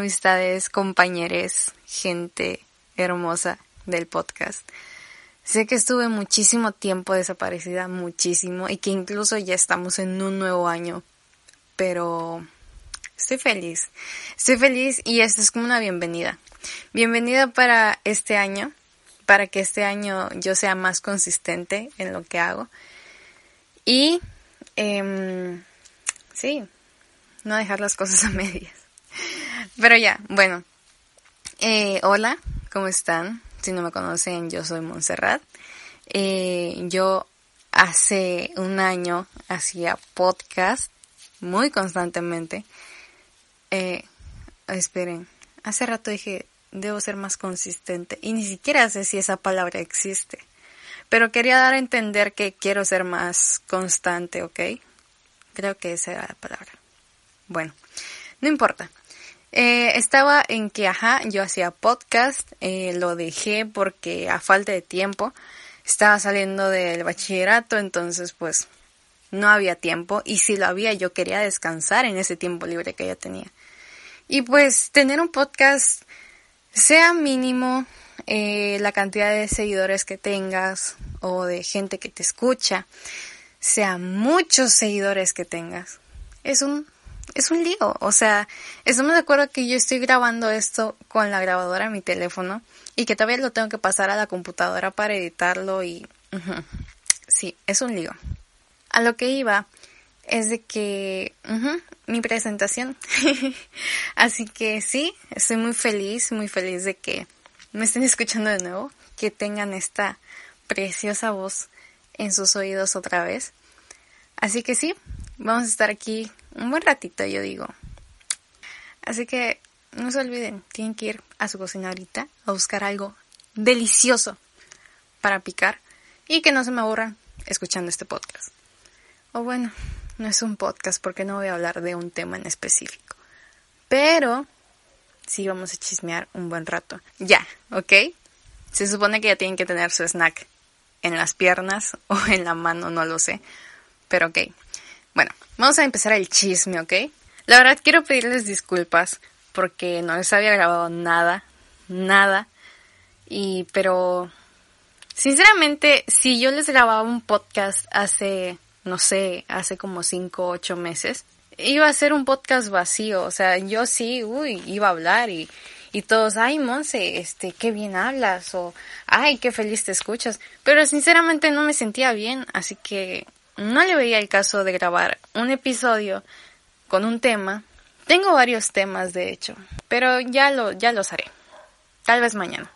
amistades, compañeros, gente hermosa del podcast. Sé que estuve muchísimo tiempo desaparecida, muchísimo, y que incluso ya estamos en un nuevo año, pero estoy feliz. Estoy feliz y esto es como una bienvenida. Bienvenida para este año, para que este año yo sea más consistente en lo que hago. Y, em, sí, no dejar las cosas a medias. Pero ya, bueno. Eh, hola, ¿cómo están? Si no me conocen, yo soy Montserrat. Eh, yo hace un año hacía podcast muy constantemente. Eh, esperen, hace rato dije, debo ser más consistente. Y ni siquiera sé si esa palabra existe. Pero quería dar a entender que quiero ser más constante, ¿ok? Creo que esa era la palabra. Bueno, no importa. Eh, estaba en que, ajá, yo hacía podcast, eh, lo dejé porque a falta de tiempo estaba saliendo del bachillerato, entonces pues no había tiempo y si lo había yo quería descansar en ese tiempo libre que ya tenía. Y pues tener un podcast, sea mínimo eh, la cantidad de seguidores que tengas o de gente que te escucha, sea muchos seguidores que tengas, es un es un lío. O sea, estamos de acuerdo que yo estoy grabando esto con la grabadora en mi teléfono y que todavía lo tengo que pasar a la computadora para editarlo y... Sí, es un lío. A lo que iba es de que... mi presentación. Así que sí, estoy muy feliz, muy feliz de que me estén escuchando de nuevo, que tengan esta preciosa voz en sus oídos otra vez. Así que sí, vamos a estar aquí un buen ratito, yo digo. Así que no se olviden, tienen que ir a su cocina ahorita a buscar algo delicioso para picar y que no se me aburran escuchando este podcast. O bueno, no es un podcast porque no voy a hablar de un tema en específico. Pero sí vamos a chismear un buen rato. Ya, ¿ok? Se supone que ya tienen que tener su snack en las piernas o en la mano, no lo sé. Pero ok. Vamos a empezar el chisme, ¿ok? La verdad quiero pedirles disculpas porque no les había grabado nada, nada. Y pero sinceramente, si yo les grababa un podcast hace, no sé, hace como 5 o 8 meses, iba a ser un podcast vacío, o sea, yo sí, uy, iba a hablar y y todos, ay, Monse, este, qué bien hablas, o, ay, qué feliz te escuchas. Pero sinceramente no me sentía bien, así que no le veía el caso de grabar un episodio con un tema. Tengo varios temas, de hecho, pero ya lo, ya los haré. Tal vez mañana,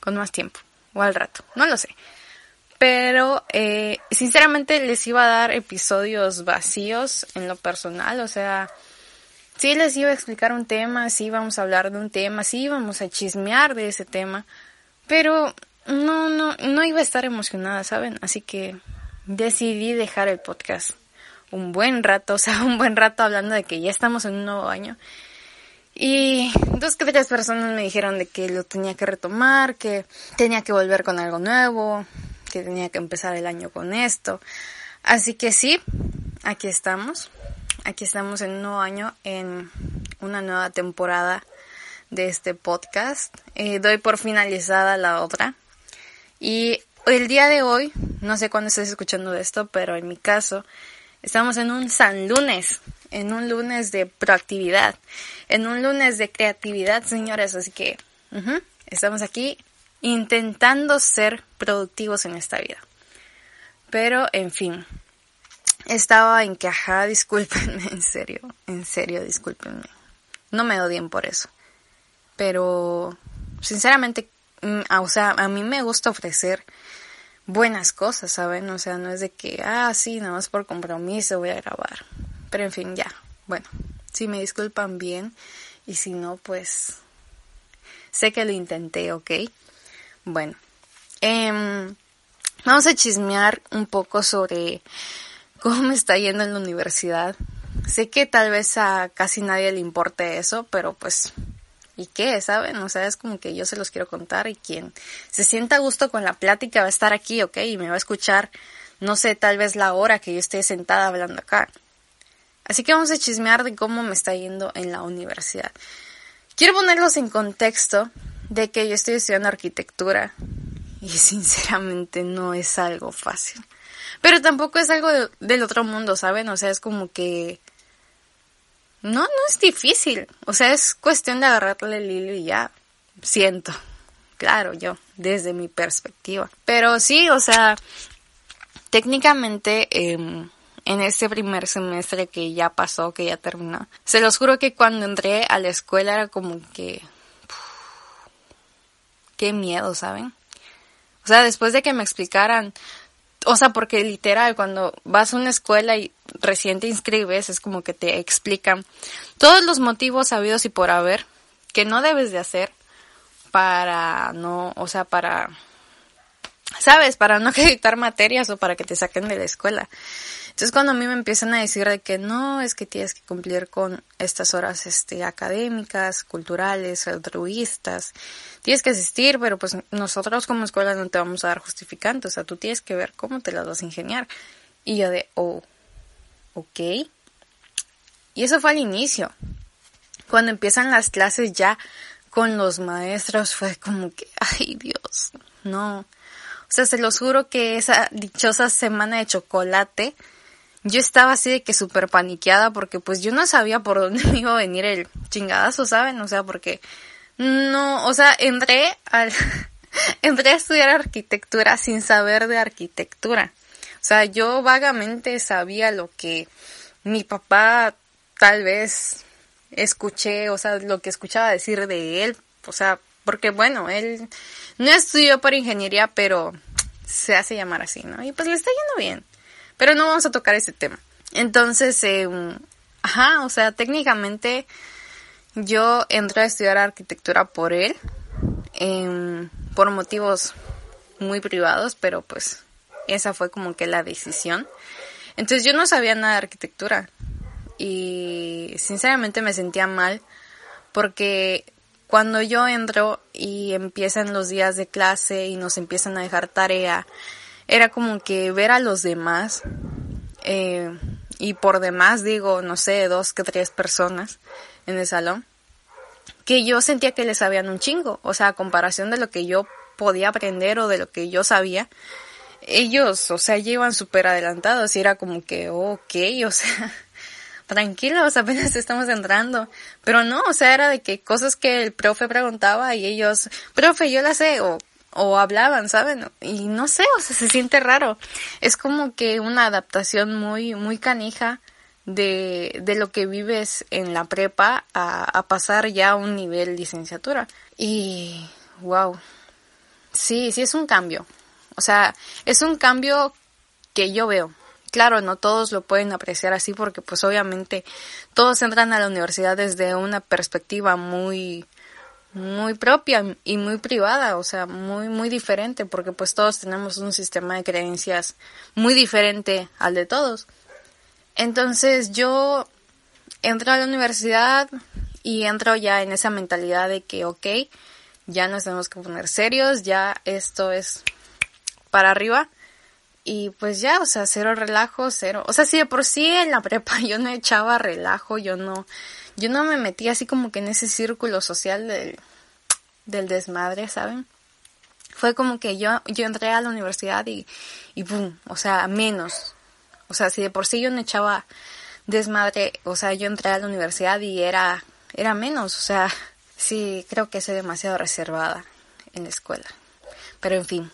con más tiempo, o al rato, no lo sé. Pero, eh, sinceramente les iba a dar episodios vacíos en lo personal, o sea, sí les iba a explicar un tema, sí íbamos a hablar de un tema, sí íbamos a chismear de ese tema, pero no, no, no iba a estar emocionada, ¿saben? Así que decidí dejar el podcast un buen rato, o sea, un buen rato hablando de que ya estamos en un nuevo año. Y dos que tres personas me dijeron de que lo tenía que retomar, que tenía que volver con algo nuevo, que tenía que empezar el año con esto. Así que sí, aquí estamos. Aquí estamos en un nuevo año, en una nueva temporada de este podcast. Eh, doy por finalizada la otra. Y el día de hoy, no sé cuándo estés escuchando esto, pero en mi caso, estamos en un San Lunes, en un lunes de proactividad, en un lunes de creatividad, señores. Así que ujú, estamos aquí intentando ser productivos en esta vida. Pero, en fin, estaba en que, discúlpenme, en serio, en serio, discúlpenme. no me odien por eso. Pero, sinceramente, mm, o sea, a mí me gusta ofrecer buenas cosas, ¿saben? O sea, no es de que, ah, sí, nada más por compromiso voy a grabar. Pero en fin, ya. Bueno, si me disculpan bien y si no, pues sé que lo intenté, ¿ok? Bueno, eh, vamos a chismear un poco sobre cómo me está yendo en la universidad. Sé que tal vez a casi nadie le importe eso, pero pues ¿Y qué? ¿Saben? O sea, es como que yo se los quiero contar y quien se sienta a gusto con la plática va a estar aquí, ¿ok? Y me va a escuchar, no sé, tal vez la hora que yo esté sentada hablando acá. Así que vamos a chismear de cómo me está yendo en la universidad. Quiero ponerlos en contexto de que yo estoy estudiando arquitectura y sinceramente no es algo fácil. Pero tampoco es algo del otro mundo, ¿saben? O sea, es como que no, no es difícil. O sea, es cuestión de agarrarle el hilo y ya. Siento. Claro, yo, desde mi perspectiva. Pero sí, o sea, técnicamente em, en este primer semestre que ya pasó, que ya terminó, se los juro que cuando entré a la escuela era como que... qué miedo, ¿saben? O sea, después de que me explicaran o sea, porque literal, cuando vas a una escuela y recién te inscribes, es como que te explican todos los motivos sabidos y por haber que no debes de hacer para no, o sea, para, sabes, para no acreditar materias o para que te saquen de la escuela. Entonces cuando a mí me empiezan a decir de que no, es que tienes que cumplir con estas horas este, académicas, culturales, altruistas, tienes que asistir, pero pues nosotros como escuela no te vamos a dar justificantes, o sea, tú tienes que ver cómo te las vas a ingeniar. Y yo de, oh, ok. Y eso fue al inicio. Cuando empiezan las clases ya con los maestros fue como que, ay Dios, no. O sea, se los juro que esa dichosa semana de chocolate yo estaba así de que súper paniqueada porque pues yo no sabía por dónde me iba a venir el chingadazo, ¿saben? O sea, porque no, o sea, entré al, entré a estudiar arquitectura sin saber de arquitectura. O sea, yo vagamente sabía lo que mi papá tal vez escuché, o sea, lo que escuchaba decir de él, o sea, porque bueno, él no estudió por ingeniería, pero se hace llamar así, ¿no? Y pues le está yendo bien. Pero no vamos a tocar ese tema. Entonces, eh, ajá, o sea, técnicamente yo entré a estudiar arquitectura por él, em, por motivos muy privados, pero pues esa fue como que la decisión. Entonces yo no sabía nada de arquitectura y sinceramente me sentía mal porque cuando yo entro y empiezan los días de clase y nos empiezan a dejar tarea era como que ver a los demás, eh, y por demás digo, no sé, dos que tres personas en el salón, que yo sentía que les sabían un chingo, o sea, a comparación de lo que yo podía aprender o de lo que yo sabía, ellos, o sea, llevan súper adelantados y era como que, ok, o sea, tranquilos, apenas estamos entrando. Pero no, o sea, era de que cosas que el profe preguntaba y ellos, profe, yo la sé, o o hablaban, ¿saben? Y no sé, o sea, se siente raro. Es como que una adaptación muy, muy canija de, de lo que vives en la prepa a, a pasar ya a un nivel licenciatura. Y, wow. Sí, sí es un cambio. O sea, es un cambio que yo veo. Claro, no todos lo pueden apreciar así porque pues obviamente todos entran a la universidad desde una perspectiva muy, muy propia y muy privada, o sea, muy muy diferente porque pues todos tenemos un sistema de creencias muy diferente al de todos. Entonces yo entro a la universidad y entro ya en esa mentalidad de que ok, ya nos tenemos que poner serios, ya esto es para arriba y pues ya, o sea, cero relajo, cero, o sea, si de por sí en la prepa yo no echaba relajo, yo no yo no me metí así como que en ese círculo social del, del desmadre, ¿saben? Fue como que yo, yo entré a la universidad y, y boom, o sea, menos. O sea, si de por sí yo no echaba desmadre, o sea, yo entré a la universidad y era, era menos, o sea, sí, creo que soy demasiado reservada en la escuela. Pero en fin,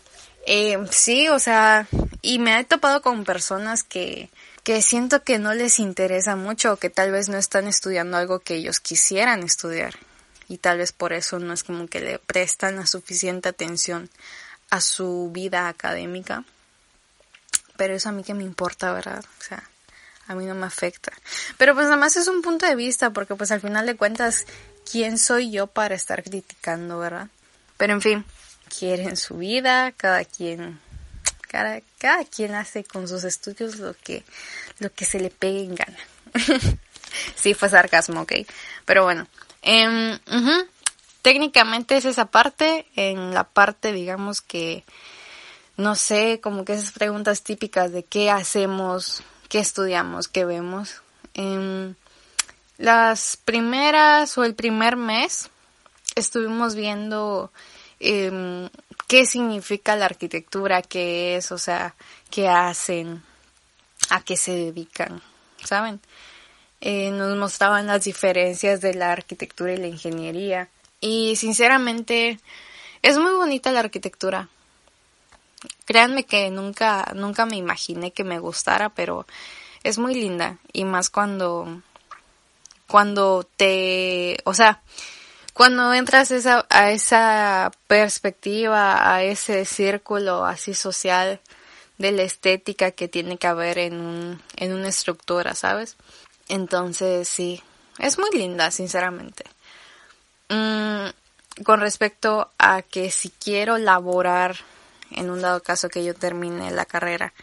eh, sí, o sea, y me he topado con personas que, que siento que no les interesa mucho o que tal vez no están estudiando algo que ellos quisieran estudiar y tal vez por eso no es como que le prestan la suficiente atención a su vida académica. Pero eso a mí que me importa, ¿verdad? O sea, a mí no me afecta. Pero pues nada más es un punto de vista porque pues al final de cuentas, ¿quién soy yo para estar criticando, verdad? Pero en fin, quieren su vida, cada quien cada, cada quien hace con sus estudios lo que, lo que se le pegue en gana. sí, fue sarcasmo, ok. Pero bueno. Eh, Técnicamente es esa parte. En la parte, digamos que, no sé, como que esas preguntas típicas de qué hacemos, qué estudiamos, qué vemos. En las primeras o el primer mes estuvimos viendo eh, qué significa la arquitectura, qué es, o sea, qué hacen, a qué se dedican, ¿saben? Eh, nos mostraban las diferencias de la arquitectura y la ingeniería. Y sinceramente, es muy bonita la arquitectura. Créanme que nunca, nunca me imaginé que me gustara, pero es muy linda. Y más cuando, cuando te, o sea, cuando entras esa, a esa perspectiva, a ese círculo así social de la estética que tiene que haber en, un, en una estructura, ¿sabes? Entonces sí, es muy linda, sinceramente. Mm, con respecto a que si quiero laborar, en un dado caso que yo termine la carrera,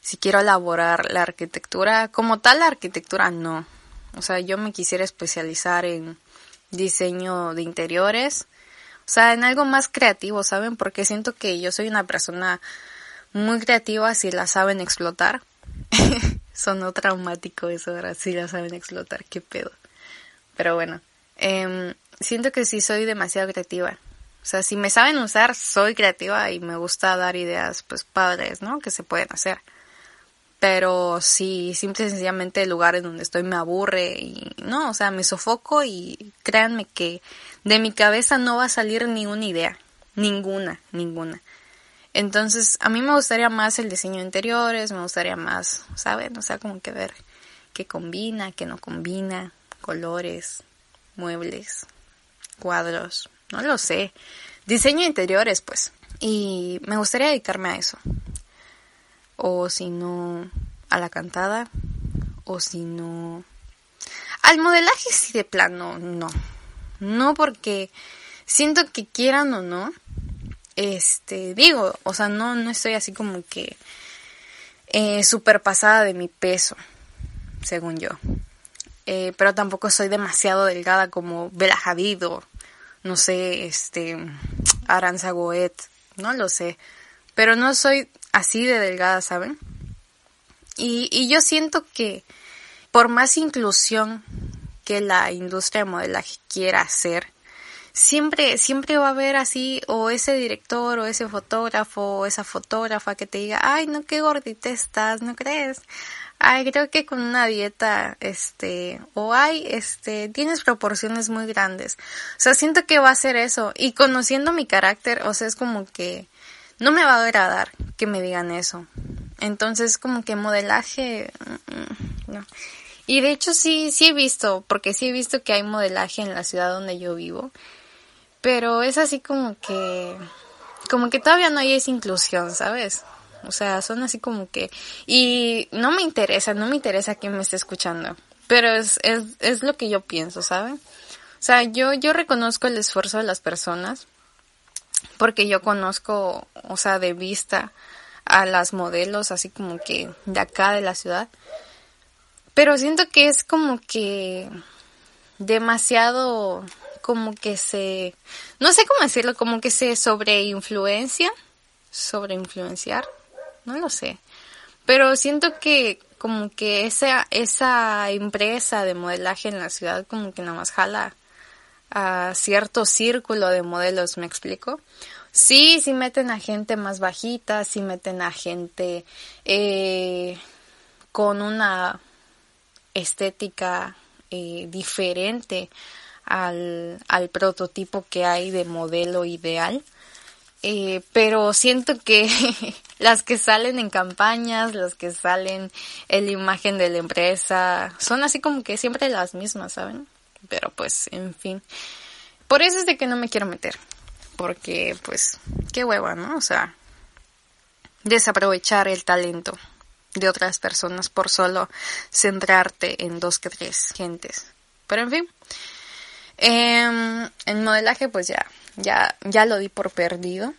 si quiero laborar la arquitectura, como tal la arquitectura no. O sea, yo me quisiera especializar en diseño de interiores, o sea, en algo más creativo, ¿saben? Porque siento que yo soy una persona muy creativa si la saben explotar. Sonó traumático eso, ahora si la saben explotar, qué pedo. Pero bueno, eh, siento que sí soy demasiado creativa. O sea, si me saben usar, soy creativa y me gusta dar ideas, pues padres, ¿no? Que se pueden hacer pero sí, simple y sencillamente el lugar en donde estoy me aburre y no, o sea, me sofoco y créanme que de mi cabeza no va a salir ninguna idea, ninguna, ninguna. Entonces, a mí me gustaría más el diseño de interiores, me gustaría más, ¿saben? O sea, como que ver qué combina, qué no combina, colores, muebles, cuadros, no lo sé. Diseño de interiores, pues. Y me gustaría dedicarme a eso o si no a la cantada o si no al modelaje sí de plano no. No porque siento que quieran o no este digo o sea no no estoy así como que eh, super pasada de mi peso según yo. Eh, pero tampoco soy demasiado delgada como Bella Hadid no sé este Aranza Goet no lo sé. Pero no soy así de delgada, ¿saben? Y, y yo siento que por más inclusión que la industria de modelaje quiera hacer, siempre, siempre va a haber así, o ese director, o ese fotógrafo, o esa fotógrafa que te diga, ay, no, qué gordita estás, ¿no crees? Ay, creo que con una dieta, este, o ay, este, tienes proporciones muy grandes. O sea, siento que va a ser eso. Y conociendo mi carácter, o sea, es como que no me va a agradar que me digan eso. Entonces, como que modelaje, mm, mm, no. Y de hecho sí, sí he visto, porque sí he visto que hay modelaje en la ciudad donde yo vivo, pero es así como que, como que todavía no hay esa inclusión, ¿sabes? O sea, son así como que, y no me interesa, no me interesa quién me esté escuchando, pero es, es, es lo que yo pienso, ¿saben? O sea, yo, yo reconozco el esfuerzo de las personas, porque yo conozco, o sea, de vista a las modelos así como que de acá de la ciudad. Pero siento que es como que demasiado como que se no sé cómo decirlo, como que se sobreinfluencia, sobreinfluenciar, no lo sé. Pero siento que como que esa esa empresa de modelaje en la ciudad como que nada más jala a cierto círculo de modelos, ¿me explico? Sí, sí meten a gente más bajita, sí meten a gente eh, con una estética eh, diferente al, al prototipo que hay de modelo ideal. eh, pero siento que las que salen en campañas, las que salen en la imagen de la empresa, son así como que siempre las mismas, ¿saben? Pero pues, en fin. Por eso es de que no me quiero meter. Porque, pues, qué hueva, ¿no? O sea, desaprovechar el talento de otras personas por solo centrarte en dos que tres gentes. Pero en fin, eh, modelaje pues ya, ya, ya lo di por perdido.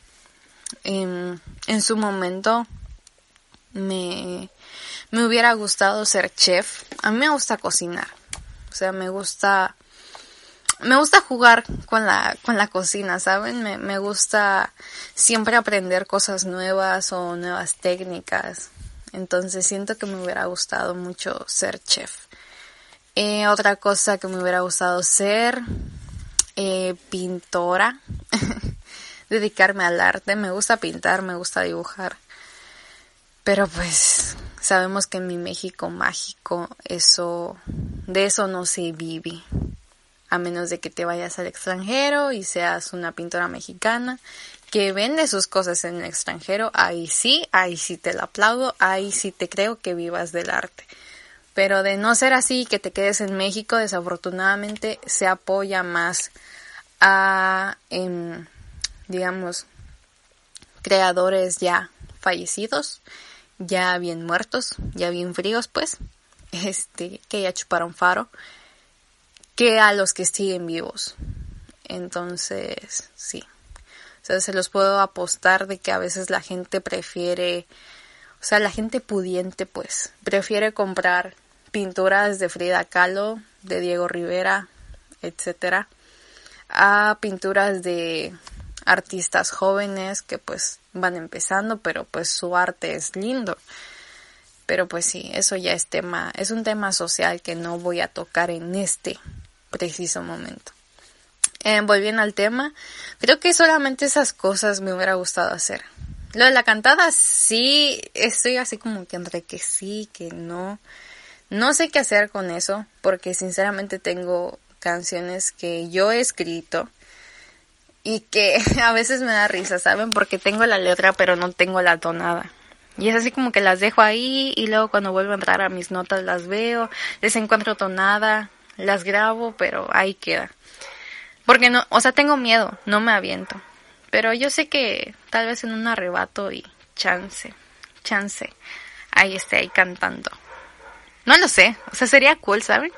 en su momento me, me hubiera gustado ser chef. A mí me gusta cocinar. O sea, me gusta me gusta jugar con la, con la cocina, ¿saben? Me, me gusta siempre aprender cosas nuevas o nuevas técnicas. Entonces siento que me hubiera gustado mucho ser chef. Eh, otra cosa que me hubiera gustado ser eh, pintora, dedicarme al arte. Me gusta pintar, me gusta dibujar. Pero pues sabemos que en mi México mágico eso de eso no se vive. A menos de que te vayas al extranjero y seas una pintora mexicana que vende sus cosas en el extranjero, ahí sí, ahí sí te lo aplaudo, ahí sí te creo que vivas del arte. Pero de no ser así, que te quedes en México, desafortunadamente se apoya más a, em, digamos, creadores ya fallecidos, ya bien muertos, ya bien fríos, pues, este, que ya chuparon faro, que a los que siguen vivos. Entonces, sí. Se los puedo apostar de que a veces la gente prefiere, o sea, la gente pudiente, pues, prefiere comprar pinturas de Frida Kahlo, de Diego Rivera, etcétera, a pinturas de artistas jóvenes que pues van empezando, pero pues su arte es lindo. Pero pues sí, eso ya es tema, es un tema social que no voy a tocar en este preciso momento. Eh, volviendo al tema, creo que solamente esas cosas me hubiera gustado hacer. Lo de la cantada sí, estoy así como que entre que sí, que no. No sé qué hacer con eso, porque sinceramente tengo canciones que yo he escrito y que a veces me da risa, ¿saben? Porque tengo la letra pero no tengo la tonada. Y es así como que las dejo ahí y luego cuando vuelvo a entrar a mis notas las veo, les encuentro tonada, las grabo, pero ahí queda. Porque no, o sea, tengo miedo, no me aviento. Pero yo sé que tal vez en un arrebato y chance, chance, ahí esté ahí cantando. No lo sé, o sea, sería cool, ¿saben?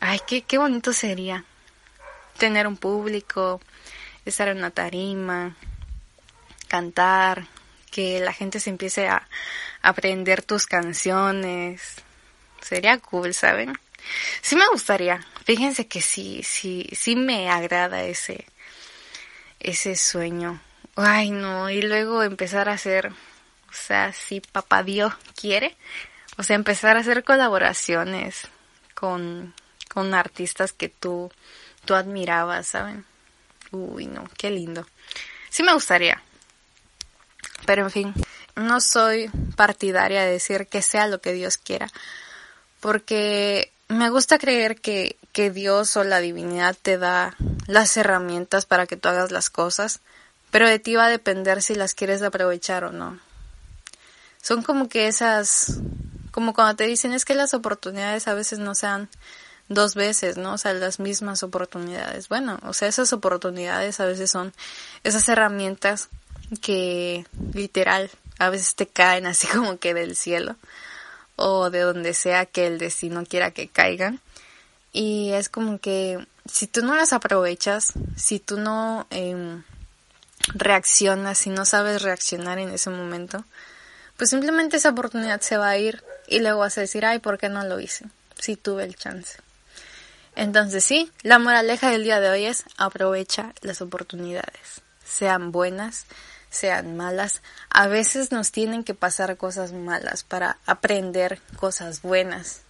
Ay, qué, qué bonito sería tener un público, estar en una tarima, cantar, que la gente se empiece a aprender tus canciones. Sería cool, ¿saben? Sí me gustaría. Fíjense que sí, sí, sí me agrada ese, ese sueño. Ay, no, y luego empezar a hacer, o sea, si papá Dios quiere, o sea, empezar a hacer colaboraciones con, con artistas que tú, tú admirabas, ¿saben? Uy, no, qué lindo. Sí me gustaría. Pero en fin, no soy partidaria de decir que sea lo que Dios quiera. Porque me gusta creer que, que Dios o la divinidad te da las herramientas para que tú hagas las cosas, pero de ti va a depender si las quieres aprovechar o no. Son como que esas como cuando te dicen es que las oportunidades a veces no sean dos veces, ¿no? O sea, las mismas oportunidades. Bueno, o sea, esas oportunidades a veces son esas herramientas que literal a veces te caen así como que del cielo o de donde sea que el destino quiera que caigan. Y es como que si tú no las aprovechas, si tú no eh, reaccionas, si no sabes reaccionar en ese momento, pues simplemente esa oportunidad se va a ir y luego vas a decir, ay, ¿por qué no lo hice? Si tuve el chance. Entonces sí, la moraleja del día de hoy es aprovecha las oportunidades, sean buenas, sean malas. A veces nos tienen que pasar cosas malas para aprender cosas buenas.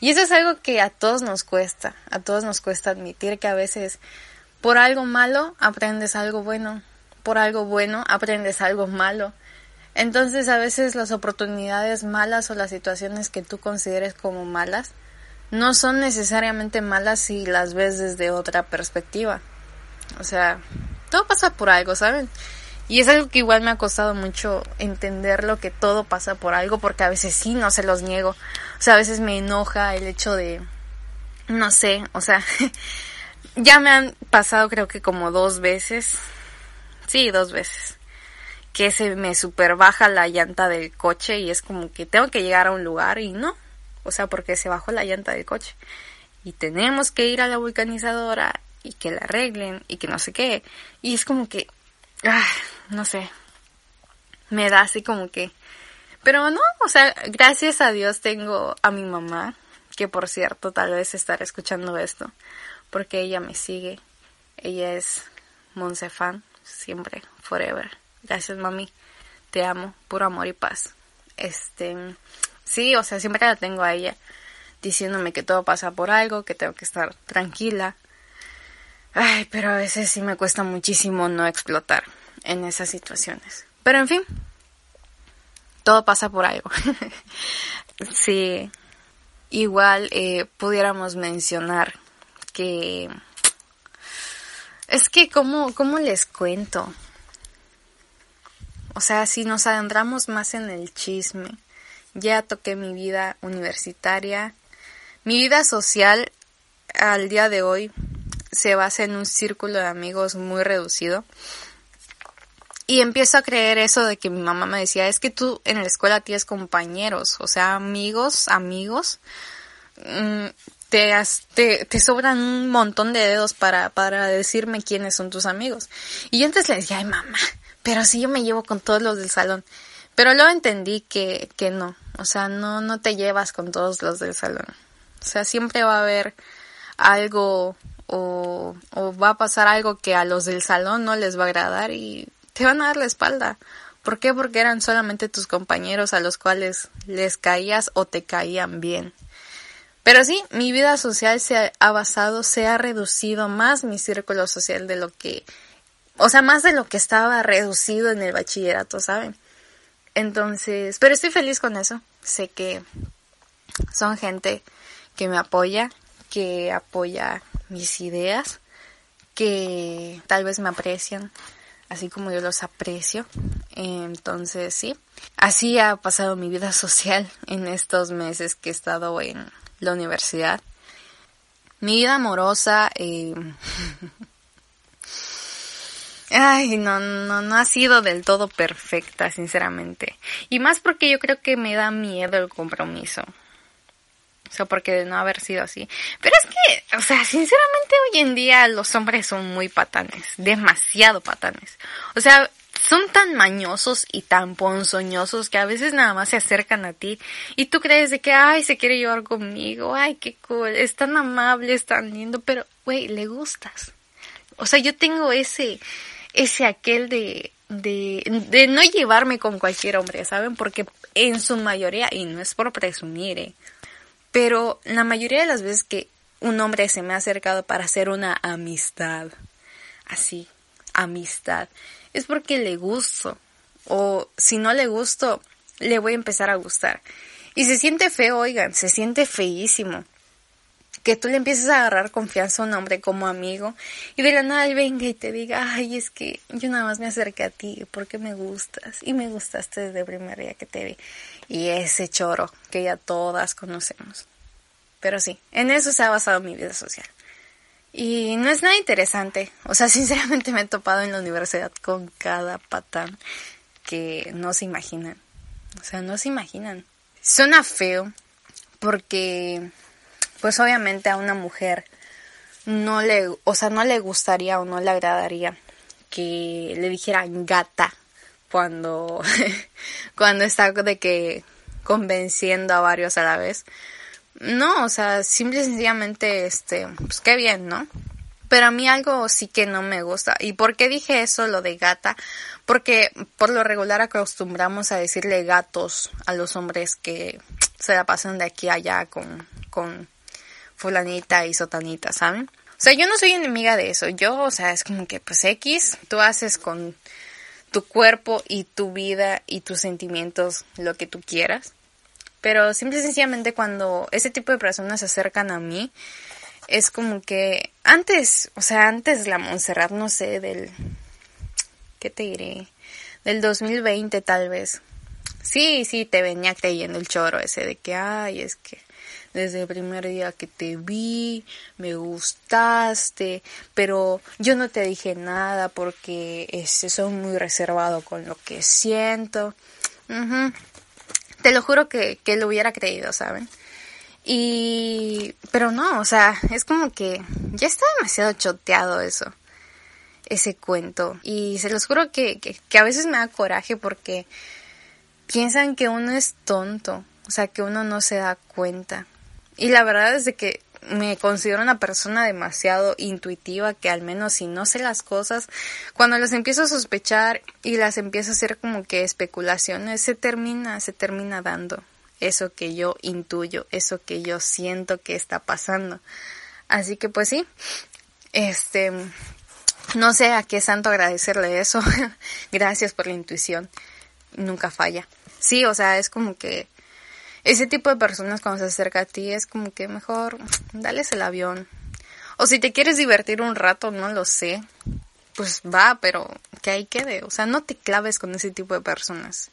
Y eso es algo que a todos nos cuesta, a todos nos cuesta admitir que a veces por algo malo aprendes algo bueno, por algo bueno aprendes algo malo. Entonces a veces las oportunidades malas o las situaciones que tú consideres como malas no son necesariamente malas si las ves desde otra perspectiva. O sea, todo pasa por algo, ¿saben? Y es algo que igual me ha costado mucho entender lo que todo pasa por algo, porque a veces sí, no se los niego. O sea, a veces me enoja el hecho de, no sé, o sea, ya me han pasado creo que como dos veces, sí, dos veces, que se me super baja la llanta del coche y es como que tengo que llegar a un lugar y no, o sea, porque se bajó la llanta del coche y tenemos que ir a la vulcanizadora y que la arreglen y que no sé qué. Y es como que, ah, no sé, me da así como que... Pero no, o sea, gracias a Dios tengo a mi mamá, que por cierto tal vez estará escuchando esto, porque ella me sigue. Ella es Monsefan, siempre, forever. Gracias mami, te amo, puro amor y paz. Este, sí, o sea, siempre la tengo a ella diciéndome que todo pasa por algo, que tengo que estar tranquila. Ay, pero a veces sí me cuesta muchísimo no explotar en esas situaciones. Pero en fin, todo pasa por algo. sí, igual eh, pudiéramos mencionar que... Es que, ¿cómo, ¿cómo les cuento? O sea, si nos adentramos más en el chisme, ya toqué mi vida universitaria, mi vida social al día de hoy se basa en un círculo de amigos muy reducido. Y empiezo a creer eso de que mi mamá me decía, es que tú en la escuela tienes compañeros, o sea, amigos, amigos. Mm, te, te, te, sobran un montón de dedos para, para decirme quiénes son tus amigos. Y yo antes le decía, ay mamá, pero si yo me llevo con todos los del salón. Pero luego entendí que, que no, o sea, no, no te llevas con todos los del salón. O sea, siempre va a haber algo o, va a pasar algo que a los del salón no les va a agradar y te van a dar la espalda. ¿Por qué? Porque eran solamente tus compañeros a los cuales les caías o te caían bien. Pero sí, mi vida social se ha basado, se ha reducido más mi círculo social de lo que, o sea, más de lo que estaba reducido en el bachillerato, ¿saben? Entonces, pero estoy feliz con eso. Sé que son gente que me apoya, que apoya mis ideas, que tal vez me aprecian, así como yo los aprecio. Entonces, sí, así ha pasado mi vida social en estos meses que he estado en la universidad. Mi vida amorosa, eh... ay, no, no, no ha sido del todo perfecta, sinceramente. Y más porque yo creo que me da miedo el compromiso. O sea, porque de no haber sido así. Pero es que, o sea, sinceramente hoy en día los hombres son muy patanes, demasiado patanes. O sea, son tan mañosos y tan ponzoñosos que a veces nada más se acercan a ti y tú crees de que, ay, se quiere llevar conmigo, ay, qué cool, es tan amable, es tan lindo, pero, güey, le gustas. O sea, yo tengo ese, ese aquel de, de, de no llevarme con cualquier hombre, ¿saben? Porque en su mayoría, y no es por presumir, ¿eh? Pero la mayoría de las veces que un hombre se me ha acercado para hacer una amistad, así, amistad, es porque le gusto. O si no le gusto, le voy a empezar a gustar. Y se siente feo, oigan, se siente feísimo. Que tú le empieces a agarrar confianza a un hombre como amigo y de la nada él venga y te diga, ay, es que yo nada más me acerqué a ti porque me gustas y me gustaste desde el primer día que te vi y ese choro que ya todas conocemos. Pero sí, en eso se ha basado mi vida social. Y no es nada interesante. O sea, sinceramente me he topado en la universidad con cada patán que no se imaginan. O sea, no se imaginan. Suena feo porque, pues obviamente a una mujer no le, o sea, no le gustaría o no le agradaría que le dijeran gata cuando, cuando está de que convenciendo a varios a la vez. No, o sea, simple y sencillamente, este, pues qué bien, ¿no? Pero a mí algo sí que no me gusta. ¿Y por qué dije eso, lo de gata? Porque por lo regular acostumbramos a decirle gatos a los hombres que se la pasan de aquí a allá con, con fulanita y sotanita, ¿saben? O sea, yo no soy enemiga de eso. Yo, o sea, es como que, pues X, tú haces con tu cuerpo y tu vida y tus sentimientos lo que tú quieras. Pero simple y sencillamente cuando ese tipo de personas se acercan a mí, es como que antes, o sea, antes la Montserrat, no sé, del ¿qué te diré? Del 2020 tal vez. Sí, sí, te venía creyendo el choro ese de que, ay, es que desde el primer día que te vi, me gustaste, pero yo no te dije nada porque este, soy muy reservado con lo que siento. Te lo juro que, que lo hubiera creído, ¿saben? Y, pero no, o sea, es como que ya está demasiado choteado eso, ese cuento. Y se los juro que, que, que a veces me da coraje porque piensan que uno es tonto, o sea, que uno no se da cuenta. Y la verdad es que me considero una persona demasiado intuitiva que al menos si no sé las cosas, cuando las empiezo a sospechar y las empiezo a hacer como que especulaciones, se termina, se termina dando eso que yo intuyo, eso que yo siento que está pasando. Así que pues sí, este, no sé a qué santo agradecerle eso. Gracias por la intuición. Nunca falla. Sí, o sea, es como que ese tipo de personas cuando se acerca a ti es como que mejor dales el avión. O si te quieres divertir un rato, no lo sé, pues va, pero que ahí quede. O sea, no te claves con ese tipo de personas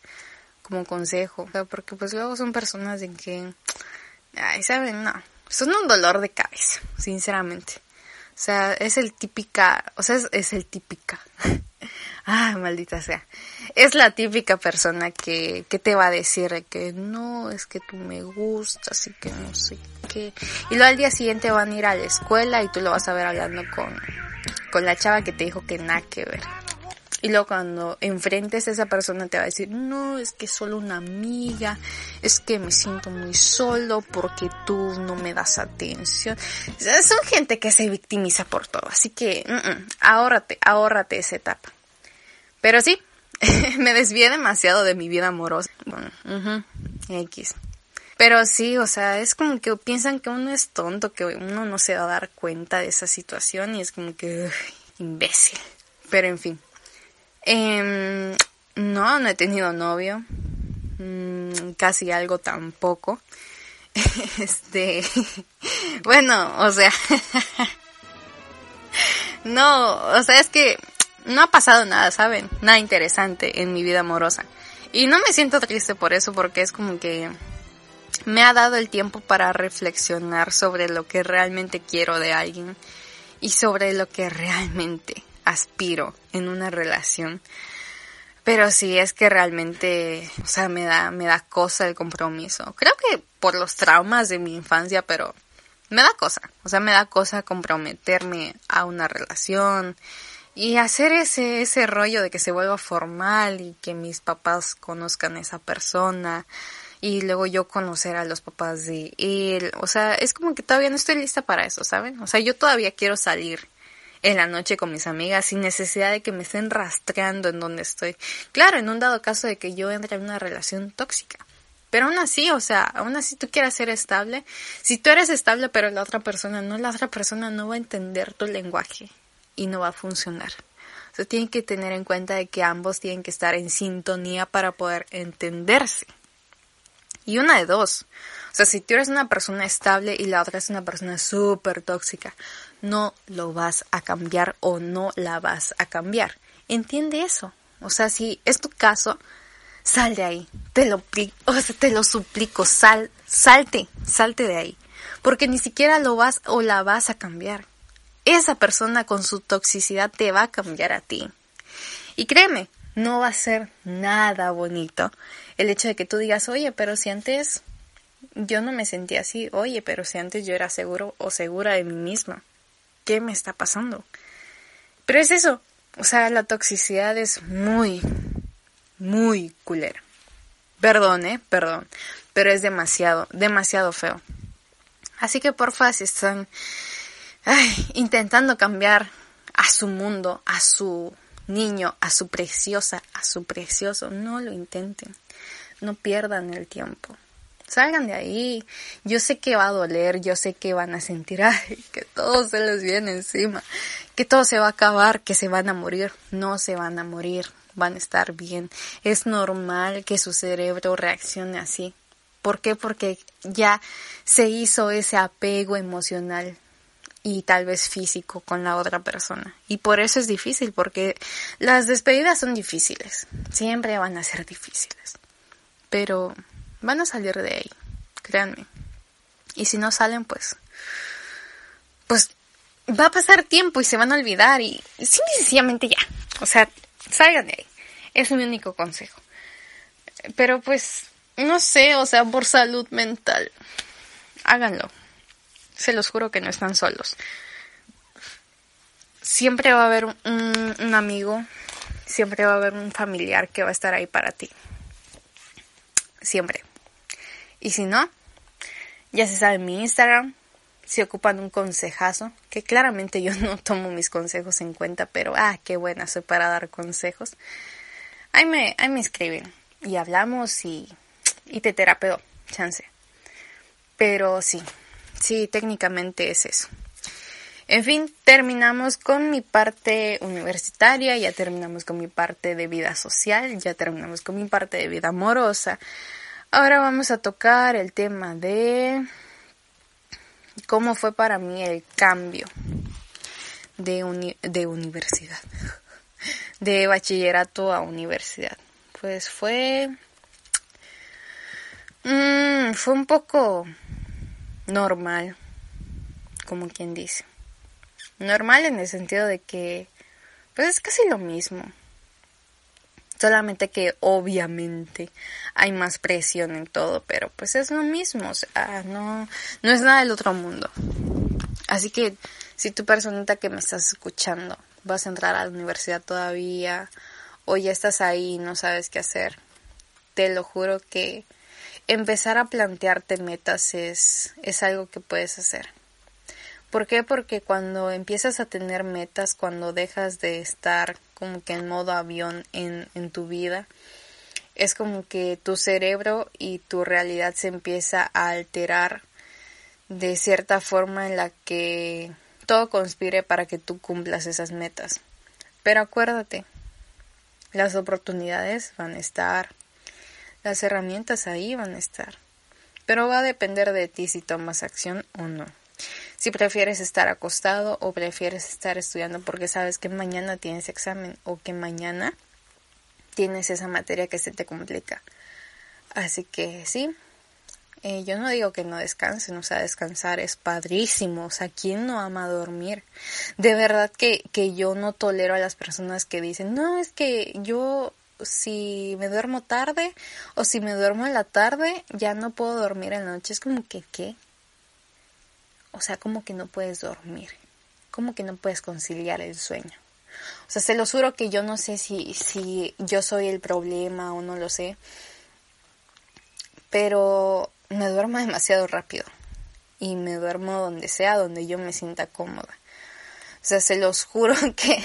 como consejo, porque pues luego son personas en que, ay, saben, no, son un dolor de cabeza, sinceramente. O sea, es el típica, o sea, es, el típica. Ah, maldita sea. Es la típica persona que, que te va a decir que no, es que tú me gustas y que no sé qué. Y luego al día siguiente van a ir a la escuela y tú lo vas a ver hablando con, con la chava que te dijo que nada que ver. Y luego cuando enfrentes a esa persona te va a decir, no, es que solo una amiga, es que me siento muy solo porque tú no me das atención. son gente que se victimiza por todo, así que mm ahórrate, ahórrate esa etapa. Pero sí, me desvié demasiado de mi vida amorosa. Bueno, X. Pero sí, o sea, es como que piensan que uno es tonto, que uno no se va a dar cuenta de esa situación y es como que imbécil. Pero en fin. Eh, no, no he tenido novio. Mm, casi algo tampoco. Este, bueno, o sea, no, o sea, es que no ha pasado nada, ¿saben? Nada interesante en mi vida amorosa. Y no me siento triste por eso, porque es como que me ha dado el tiempo para reflexionar sobre lo que realmente quiero de alguien y sobre lo que realmente aspiro en una relación. Pero sí es que realmente, o sea, me da, me da cosa el compromiso. Creo que por los traumas de mi infancia, pero me da cosa. O sea, me da cosa comprometerme a una relación y hacer ese, ese rollo de que se vuelva formal y que mis papás conozcan a esa persona y luego yo conocer a los papás de él. O sea, es como que todavía no estoy lista para eso, ¿saben? O sea, yo todavía quiero salir en la noche con mis amigas sin necesidad de que me estén rastreando en donde estoy. Claro, en un dado caso de que yo entre en una relación tóxica. Pero aún así, o sea, aún así tú quieras ser estable. Si tú eres estable pero la otra persona no, la otra persona no va a entender tu lenguaje y no va a funcionar. Sea, tienen que tener en cuenta de que ambos tienen que estar en sintonía para poder entenderse. Y una de dos. O sea, si tú eres una persona estable y la otra es una persona súper tóxica, no lo vas a cambiar o no la vas a cambiar. Entiende eso. O sea, si es tu caso, sal de ahí. Te lo, o sea, te lo suplico, sal, salte, salte de ahí. Porque ni siquiera lo vas o la vas a cambiar. Esa persona con su toxicidad te va a cambiar a ti. Y créeme, no va a ser nada bonito el hecho de que tú digas, oye, pero si antes yo no me sentía así, oye, pero si antes yo era seguro o segura de mí misma. ¿qué me está pasando? Pero es eso, o sea, la toxicidad es muy, muy culera. Perdón, eh, perdón, pero es demasiado, demasiado feo. Así que porfa, si están intentando cambiar a su mundo, a su niño, a su preciosa, a su precioso, no lo intenten. No pierdan el tiempo salgan de ahí. Yo sé que va a doler, yo sé que van a sentir, ay, que todo se les viene encima, que todo se va a acabar, que se van a morir. No se van a morir, van a estar bien. Es normal que su cerebro reaccione así. ¿Por qué? Porque ya se hizo ese apego emocional. Y tal vez físico con la otra persona. Y por eso es difícil, porque las despedidas son difíciles, siempre van a ser difíciles, pero van a salir de ahí, créanme. Y si no salen, pues, pues va a pasar tiempo y se van a olvidar y sencillamente ya, o sea, salgan de ahí. Es mi único consejo. Pero pues, no sé, o sea, por salud mental, háganlo. Se los juro que no están solos. Siempre va a haber un, amigo, siempre va a haber un familiar que va a estar ahí para ti. Siempre. Y si no, ya se sabe mi Instagram, si ocupan un consejazo, que claramente yo no tomo mis consejos en cuenta, pero ah, qué buena soy para dar consejos. Ahí me, ahí me escriben y hablamos y, y te terapeo, chance. Pero sí, sí, técnicamente es eso. En fin, terminamos con mi parte universitaria, ya terminamos con mi parte de vida social, ya terminamos con mi parte de vida amorosa. Ahora vamos a tocar el tema de cómo fue para mí el cambio de, de universidad, de bachillerato a universidad. Pues fue, mm, fue un poco normal, como quien dice. Normal en el sentido de que, pues es casi lo mismo. Solamente que obviamente hay más presión en todo, pero pues es lo mismo, o sea, no, no es nada del otro mundo. Así que si tu personita que me estás escuchando vas a entrar a la universidad todavía o ya estás ahí y no sabes qué hacer, te lo juro que empezar a plantearte metas es, es algo que puedes hacer. ¿Por qué? Porque cuando empiezas a tener metas, cuando dejas de estar como que en modo avión en, en tu vida, es como que tu cerebro y tu realidad se empieza a alterar de cierta forma en la que todo conspire para que tú cumplas esas metas. Pero acuérdate, las oportunidades van a estar, las herramientas ahí van a estar, pero va a depender de ti si tomas acción o no si prefieres estar acostado o prefieres estar estudiando porque sabes que mañana tienes examen o que mañana tienes esa materia que se te complica. Así que sí, eh, yo no digo que no descansen, o sea, descansar es padrísimo, o sea, ¿quién no ama dormir? De verdad que, que yo no tolero a las personas que dicen, no, es que yo si me duermo tarde o si me duermo en la tarde, ya no puedo dormir en la noche. Es como que, ¿qué? O sea, como que no puedes dormir, como que no puedes conciliar el sueño. O sea, se lo juro que yo no sé si, si yo soy el problema o no lo sé, pero me duermo demasiado rápido y me duermo donde sea, donde yo me sienta cómoda. O sea, se los juro que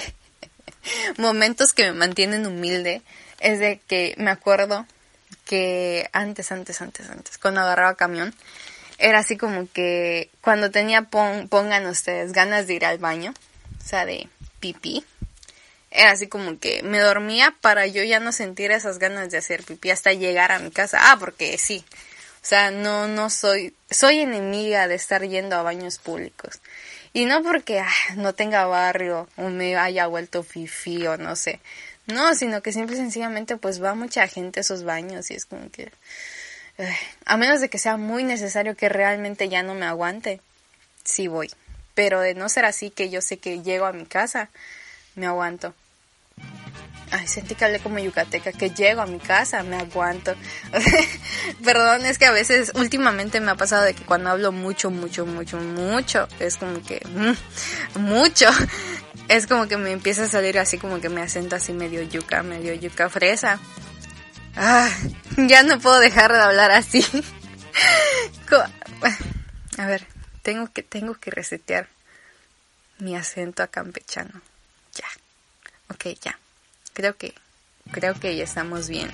momentos que me mantienen humilde es de que me acuerdo que antes, antes, antes, antes, cuando agarraba camión, era así como que cuando tenía, pongan ustedes, ganas de ir al baño, o sea, de pipí, era así como que me dormía para yo ya no sentir esas ganas de hacer pipí hasta llegar a mi casa. Ah, porque sí. O sea, no, no soy, soy enemiga de estar yendo a baños públicos. Y no porque ah, no tenga barrio o me haya vuelto fifi o no sé. No, sino que simple y sencillamente pues va mucha gente a esos baños y es como que a menos de que sea muy necesario que realmente ya no me aguante, sí voy. Pero de no ser así, que yo sé que llego a mi casa, me aguanto. Ay, sentí que hablé como yucateca, que llego a mi casa, me aguanto. Perdón, es que a veces, últimamente me ha pasado de que cuando hablo mucho, mucho, mucho, mucho, es como que, mm, mucho, es como que me empieza a salir así como que me acento así medio yuca, medio yuca fresa. Ah, ya no puedo dejar de hablar así. A ver, tengo que, tengo que resetear mi acento a campechano. Ya. Ok, ya. Creo que, creo que ya estamos bien.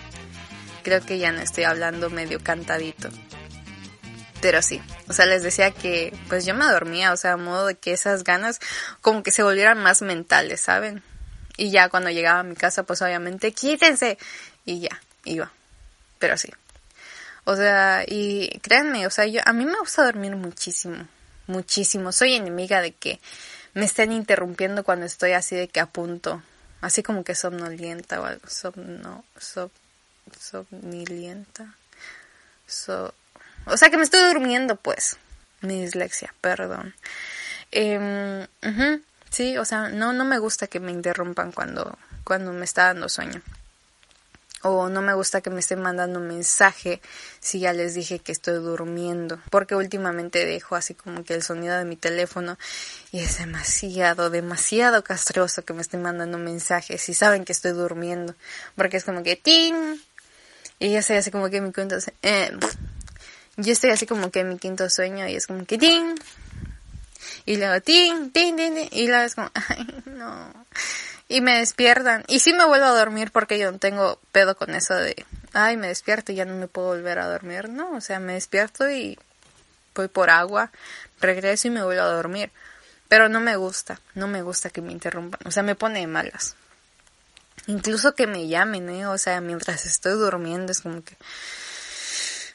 Creo que ya no estoy hablando medio cantadito. Pero sí, o sea, les decía que pues yo me dormía, o sea, a modo de que esas ganas como que se volvieran más mentales, ¿saben? Y ya cuando llegaba a mi casa, pues obviamente, quítense. Y ya, iba. Pero sí. O sea, y créanme, o sea, yo, a mí me gusta dormir muchísimo. muchísimo. Soy enemiga de que me estén interrumpiendo cuando estoy así de que a punto, así como que somnolienta o algo, somno, sob, somnilienta. So, o sea que me estoy durmiendo, pues. Mi dislexia, perdón. Eh, sí, o sea, no, no me gusta que me interrumpan cuando, cuando me está dando sueño. O no me gusta que me estén mandando un mensaje si ya les dije que estoy durmiendo. Porque últimamente dejo así como que el sonido de mi teléfono y es demasiado, demasiado castroso que me estén mandando mensajes si saben que estoy durmiendo. Porque es como que ¡ting! Y yo estoy así como que en mi quinto. Eh, yo estoy así como que en mi quinto sueño y es como que ¡ting! Y luego ¡ting! ¡ting! ¡ting! ting", Y luego es como ¡ay, no! Y me despiertan. Y sí me vuelvo a dormir porque yo no tengo pedo con eso de, ay, me despierto y ya no me puedo volver a dormir. No, o sea, me despierto y voy por agua, regreso y me vuelvo a dormir. Pero no me gusta, no me gusta que me interrumpan. O sea, me pone malas. Incluso que me llamen, ¿eh? O sea, mientras estoy durmiendo es como que...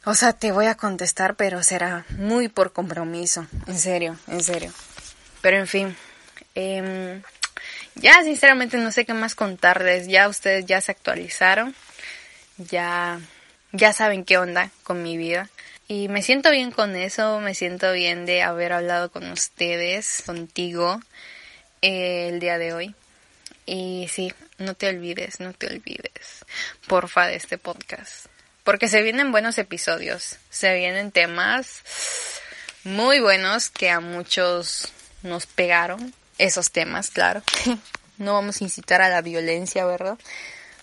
O sea, te voy a contestar, pero será muy por compromiso. En serio, en serio. Pero en fin. Eh, ya sinceramente no sé qué más contarles. Ya ustedes ya se actualizaron. Ya, ya saben qué onda con mi vida. Y me siento bien con eso. Me siento bien de haber hablado con ustedes, contigo, eh, el día de hoy. Y sí, no te olvides, no te olvides, porfa, de este podcast. Porque se vienen buenos episodios. Se vienen temas muy buenos que a muchos nos pegaron esos temas, claro. no vamos a incitar a la violencia, ¿verdad?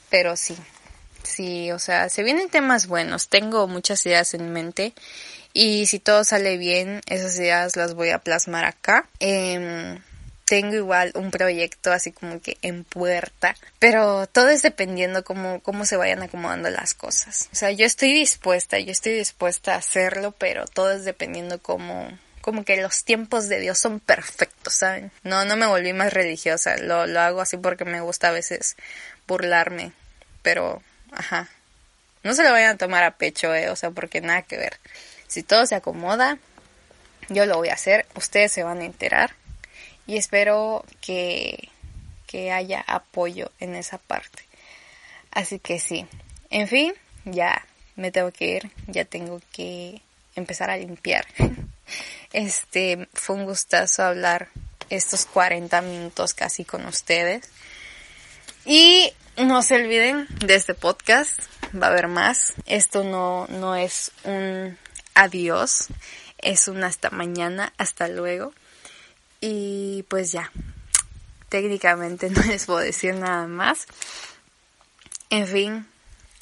Pero sí, sí, o sea, se vienen temas buenos. Tengo muchas ideas en mente y si todo sale bien, esas ideas las voy a plasmar acá. Eh, tengo igual un proyecto así como que en puerta, pero todo es dependiendo cómo, cómo se vayan acomodando las cosas. O sea, yo estoy dispuesta, yo estoy dispuesta a hacerlo, pero todo es dependiendo cómo, como que los tiempos de Dios son perfectos, ¿saben? No, no me volví más religiosa, lo, lo hago así porque me gusta a veces burlarme, pero, ajá, no se lo vayan a tomar a pecho, eh, o sea, porque nada que ver. Si todo se acomoda, yo lo voy a hacer, ustedes se van a enterar y espero que, que haya apoyo en esa parte. Así que sí, en fin, ya me tengo que ir, ya tengo que empezar a limpiar. Este fue un gustazo hablar estos 40 minutos casi con ustedes. Y no se olviden de este podcast, va a haber más. Esto no, no es un adiós, es un hasta mañana, hasta luego. Y pues ya, técnicamente no les puedo decir nada más. En fin,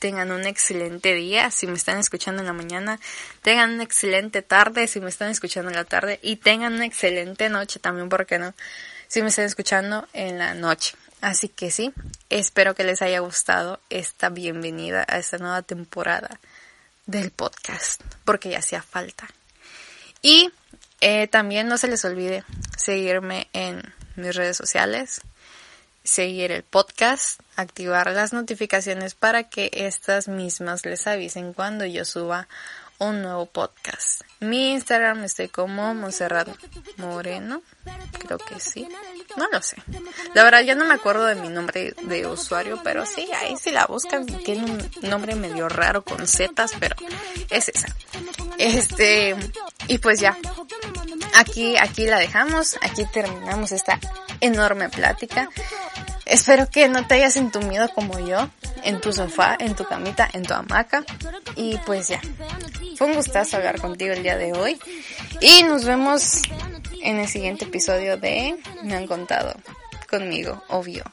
tengan un excelente día si me están escuchando en la mañana, tengan una excelente tarde si me están escuchando en la tarde y tengan una excelente noche también, ¿por qué no? Si me están escuchando en la noche. Así que sí, espero que les haya gustado esta bienvenida a esta nueva temporada del podcast, porque ya hacía falta. Y eh, también no se les olvide seguirme en mis redes sociales, seguir el podcast, activar las notificaciones para que estas mismas les avisen cuando yo suba un nuevo podcast. Mi Instagram estoy como Monserrat Moreno, creo que sí, no lo sé. La verdad ya no me acuerdo de mi nombre de usuario, pero sí, ahí si la buscan tiene un nombre medio raro con zetas, pero es esa. Este, y pues ya, aquí, aquí la dejamos, aquí terminamos esta enorme plática. Espero que no te hayas entumido como yo en tu sofá, en tu camita, en tu hamaca. Y pues ya, fue un gustazo hablar contigo el día de hoy. Y nos vemos en el siguiente episodio de Me han contado conmigo, obvio.